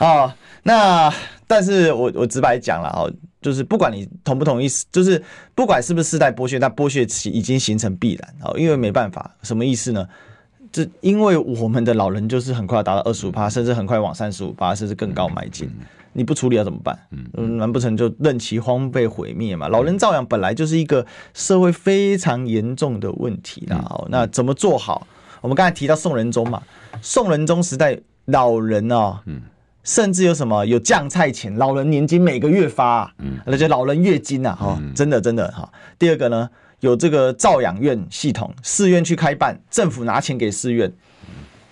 哦，那但是我我直白讲了哈。就是不管你同不同意，就是不管是不是世代剥削，但剥削已经形成必然啊，因为没办法，什么意思呢？这因为我们的老人就是很快达到二十五趴，甚至很快往三十五趴，甚至更高迈进。你不处理要怎么办？嗯，难不成就任其荒废毁灭嘛？老人照养本来就是一个社会非常严重的问题啦。好，那怎么做好？我们刚才提到宋仁宗嘛，宋仁宗时代老人啊，嗯。甚至有什么有酱菜钱，老人年金每个月发，啊，嗯，而且老人月金啊，哈，真的真的哈。第二个呢，有这个照养院系统，寺院去开办，政府拿钱给寺院。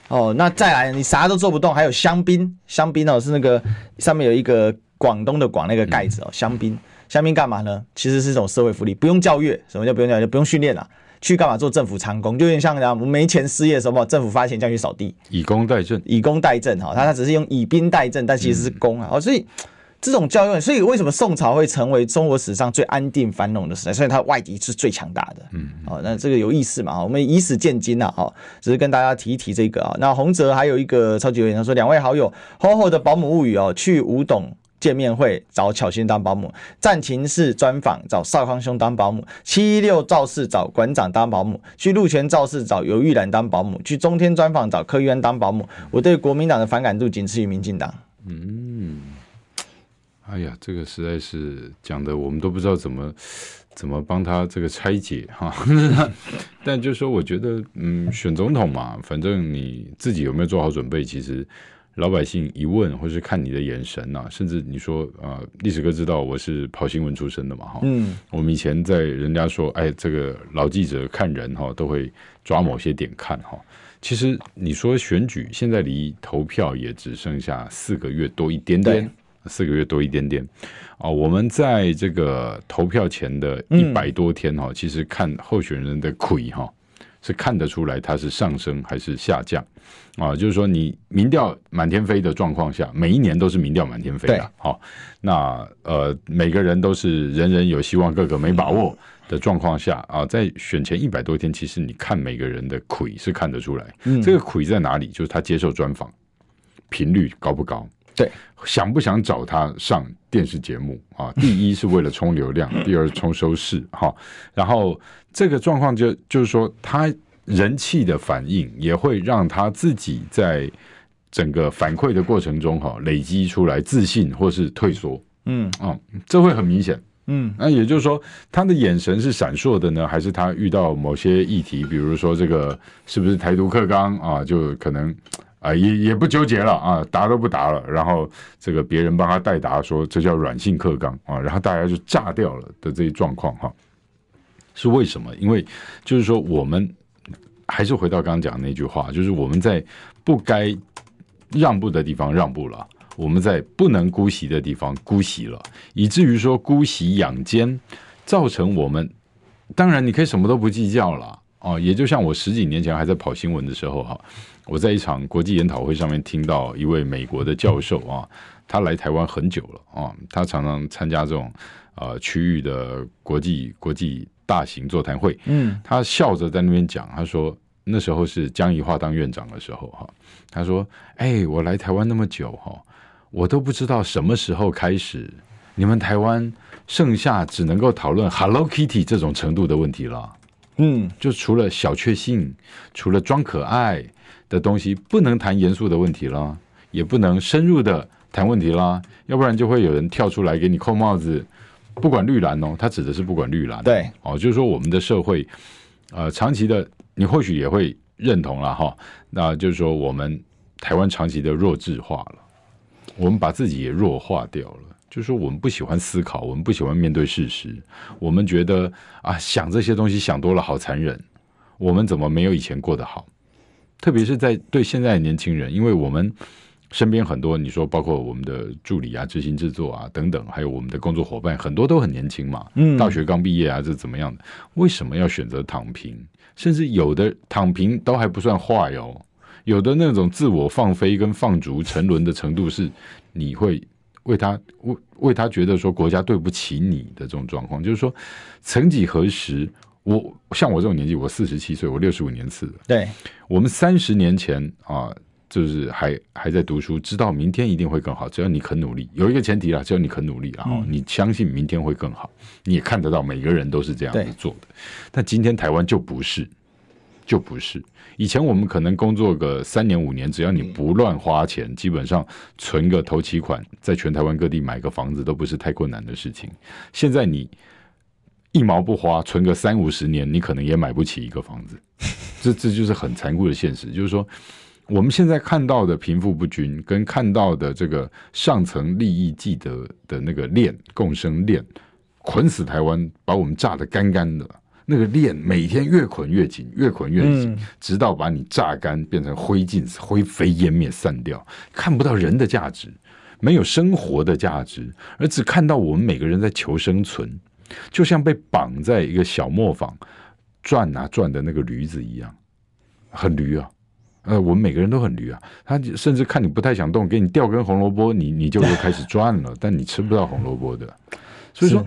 哦，那再来你啥都做不动，还有香槟，香槟哦是那个上面有一个广东的广那个盖子哦，香槟，香槟干嘛呢？其实是一种社会福利，不用教育，什么叫不用教育？就不用训练了。去干嘛做政府长工，就有点像我们没钱失业的时候，政府发钱叫你扫地，以工代政，以工代政哈，他他只是用以兵代政，但其实是工啊，哦、嗯，所以这种教育，所以为什么宋朝会成为中国史上最安定繁荣的时代？所以它外敌是最强大的，嗯，哦，那这个有意思嘛？我们以史鉴今呐，哈，只是跟大家提一提这个啊。那洪泽还有一个超级留言，他说两位好友厚厚的保姆物语哦，去吴董。见面会找巧心当保姆，战情室专访找少康兄当保姆，七一六造势找馆长当保姆，去鹿泉造势找游玉兰当保姆，去中天专访找柯玉安当保姆。我对国民党的反感度仅次于民进党。嗯，哎呀，这个实在是讲的，我们都不知道怎么怎么帮他这个拆解哈。*laughs* 但就是说，我觉得，嗯，选总统嘛，反正你自己有没有做好准备，其实。老百姓一问，或是看你的眼神呐、啊，甚至你说啊，历史哥知道我是跑新闻出身的嘛，哈，嗯，我们以前在人家说，哎，这个老记者看人哈，都会抓某些点看哈。其实你说选举现在离投票也只剩下四个月多一点点，四个月多一点点啊。我们在这个投票前的一百多天哈，其实看候选人的亏哈。是看得出来它是上升还是下降啊？就是说，你民调满天飞的状况下，每一年都是民调满天飞的。好，那呃，每个人都是人人有希望，个个没把握的状况下啊，在选前一百多天，其实你看每个人的魁是看得出来。嗯，这个魁在哪里？就是他接受专访频率高不高？对，想不想找他上电视节目啊？第一是为了冲流量，*laughs* 第二是冲收视。哈，然后。这个状况就就是说，他人气的反应也会让他自己在整个反馈的过程中，哈，累积出来自信或是退缩，嗯啊，这会很明显，嗯，那也就是说，他的眼神是闪烁的呢，还是他遇到某些议题，比如说这个是不是台独克刚啊，就可能啊也也不纠结了啊，答都不答了，然后这个别人帮他代答说这叫软性课纲啊，然后大家就炸掉了的这一状况哈。是为什么？因为就是说，我们还是回到刚刚讲那句话，就是我们在不该让步的地方让步了，我们在不能姑息的地方姑息了，以至于说姑息养奸，造成我们当然你可以什么都不计较了哦。也就像我十几年前还在跑新闻的时候哈，我在一场国际研讨会上面听到一位美国的教授啊，他来台湾很久了啊，他常常参加这种呃区域的国际国际。大型座谈会，嗯，他笑着在那边讲，他说那时候是江宜桦当院长的时候，哈，他说，哎、欸，我来台湾那么久，哈，我都不知道什么时候开始，你们台湾剩下只能够讨论 Hello Kitty 这种程度的问题了，嗯，就除了小确幸，除了装可爱的东西，不能谈严肃的问题了。也不能深入的谈问题啦，要不然就会有人跳出来给你扣帽子。不管绿蓝哦，他指的是不管绿蓝。对，哦，就是说我们的社会，呃，长期的，你或许也会认同了哈。那就是说，我们台湾长期的弱智化了，我们把自己也弱化掉了。就是说，我们不喜欢思考，我们不喜欢面对事实，我们觉得啊，想这些东西想多了好残忍。我们怎么没有以前过得好？特别是在对现在的年轻人，因为我们。身边很多，你说包括我们的助理啊、执行制作啊等等，还有我们的工作伙伴，很多都很年轻嘛，嗯，大学刚毕业啊，这怎么样的？为什么要选择躺平？甚至有的躺平都还不算坏哦，有的那种自我放飞跟放逐沉沦的程度，是你会为他为为他觉得说国家对不起你的这种状况。就是说，曾几何时，我像我这种年纪，我四十七岁，我六十五年次的，对，我们三十年前啊。就是还还在读书，知道明天一定会更好。只要你肯努力，有一个前提啦，只要你肯努力，然后你相信明天会更好，你也看得到每个人都是这样子做的。但今天台湾就不是，就不是。以前我们可能工作个三年五年，只要你不乱花钱，基本上存个头期款，在全台湾各地买个房子都不是太困难的事情。现在你一毛不花，存个三五十年，你可能也买不起一个房子。这这就是很残酷的现实，就是说。我们现在看到的贫富不均，跟看到的这个上层利益既得的那个链共生链，捆死台湾，把我们榨得干干的。那个链每天越捆越紧，越捆越紧，直到把你榨干，变成灰烬，灰飞烟灭，散掉，看不到人的价值，没有生活的价值，而只看到我们每个人在求生存，就像被绑在一个小磨坊转啊转的那个驴子一样，很驴啊。呃，我们每个人都很驴啊，他甚至看你不太想动，给你掉根红萝卜，你 *laughs* 你就又开始转了，但你吃不到红萝卜的。所以说，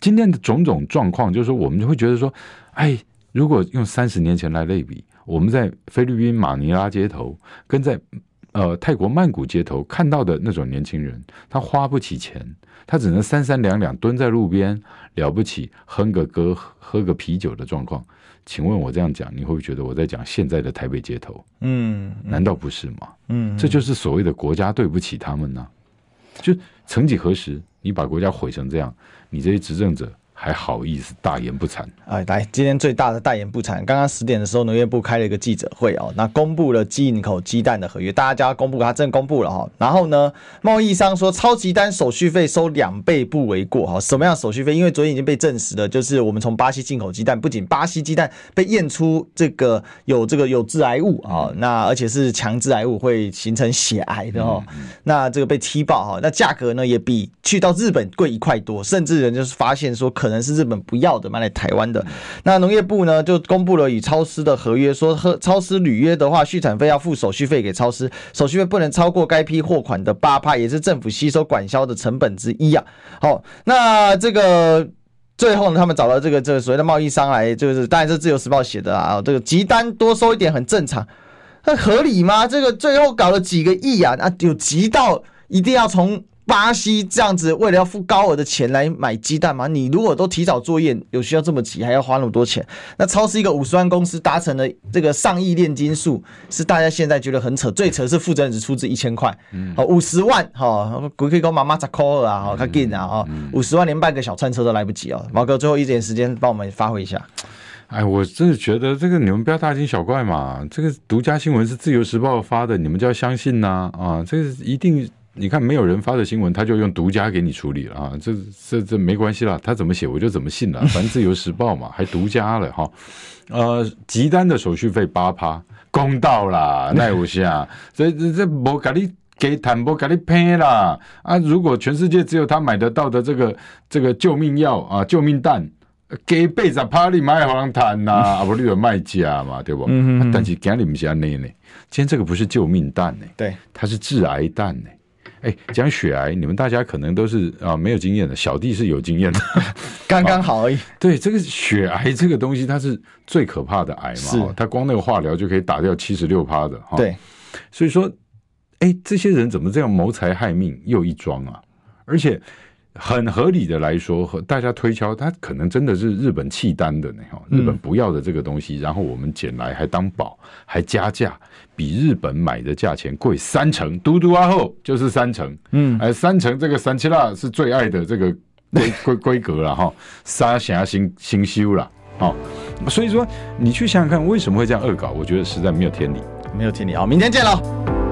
今天的种种状况，就是说，我们就会觉得说，哎，如果用三十年前来类比，我们在菲律宾马尼拉街头，跟在呃泰国曼谷街头看到的那种年轻人，他花不起钱，他只能三三两两蹲在路边，了不起哼个歌，喝个啤酒的状况。请问我这样讲，你会不会觉得我在讲现在的台北街头？嗯，难道不是吗？嗯，这就是所谓的国家对不起他们呢、啊。就曾几何时，你把国家毁成这样，你这些执政者。还好意思大言不惭？哎，来，今天最大的大言不惭。刚刚十点的时候，农业部开了一个记者会哦，那公布了进口鸡蛋的合约，大家公布，他真公布了哈。然后呢，贸易商说超级单手续费收两倍不为过哈。什么样手续费？因为昨天已经被证实了，就是我们从巴西进口鸡蛋，不仅巴西鸡蛋被验出这个有这个有致癌物啊，那而且是强致癌物，会形成血癌的哈。那这个被踢爆哈，那价格呢也比去到日本贵一块多，甚至人就是发现说。可可能是日本不要的，卖来台湾的。那农业部呢就公布了与超市的合约，说和超市履约的话，续产费要付手续费给超市，手续费不能超过该批货款的八趴，也是政府吸收管销的成本之一啊。好，那这个最后呢，他们找到这个这个所谓的贸易商来，就是当然是自由时报写的啊。这个集单多收一点很正常，那合理吗？这个最后搞了几个亿啊，啊，有急到一定要从。巴西这样子，为了要付高额的钱来买鸡蛋吗？你如果都提早作业，有需要这么急，还要花那么多钱？那超市一个五十万公司达成了这个上亿炼金术，是大家现在觉得很扯。最扯是负责人只出资一千块，好五十万，哈，可以跟妈妈砸扣啊，好，他给啊，哈，五十万连办个小餐车都来不及哦。毛哥，最后一点时间帮我们发挥一下。哎，我真的觉得这个你们不要大惊小怪嘛。这个独家新闻是自由时报发的，你们就要相信呐啊，啊，这个一定。你看，没有人发的新闻，他就用独家给你处理了啊！这这这没关系啦，他怎么写我就怎么信了。*laughs* 反正自由时报嘛，还独家了哈。呃，集单的手续费八趴，公道啦，那有啥？这这这不给你给坦博给你赔啦啊！如果全世界只有他买得到的这个这个救命药啊，救命蛋，给贝子趴你买好人谈呐，*laughs* 啊不，你有卖家嘛，对不？嗯嗯。但是今天你们是安内呢？今天这个不是救命蛋呢，对，它是致癌蛋呢。哎，讲血癌，你们大家可能都是啊没有经验的，小弟是有经验的，*laughs* 刚刚好而已。对，这个血癌这个东西，它是最可怕的癌嘛，是它光那个化疗就可以打掉七十六趴的。对，所以说，哎，这些人怎么这样谋财害命又一桩啊？而且很合理的来说，和大家推敲，它可能真的是日本弃单的呢。哈，日本不要的这个东西，然后我们捡来还当宝，还加价，比日本买的价钱贵三成。嘟嘟阿后就是三成，嗯，哎，三成这个三七辣是最爱的这个规规规格了哈，沙侠新新修了，哦，所以说你去想想看，为什么会这样恶搞？我觉得实在没有天理，没有天理。好，明天见喽。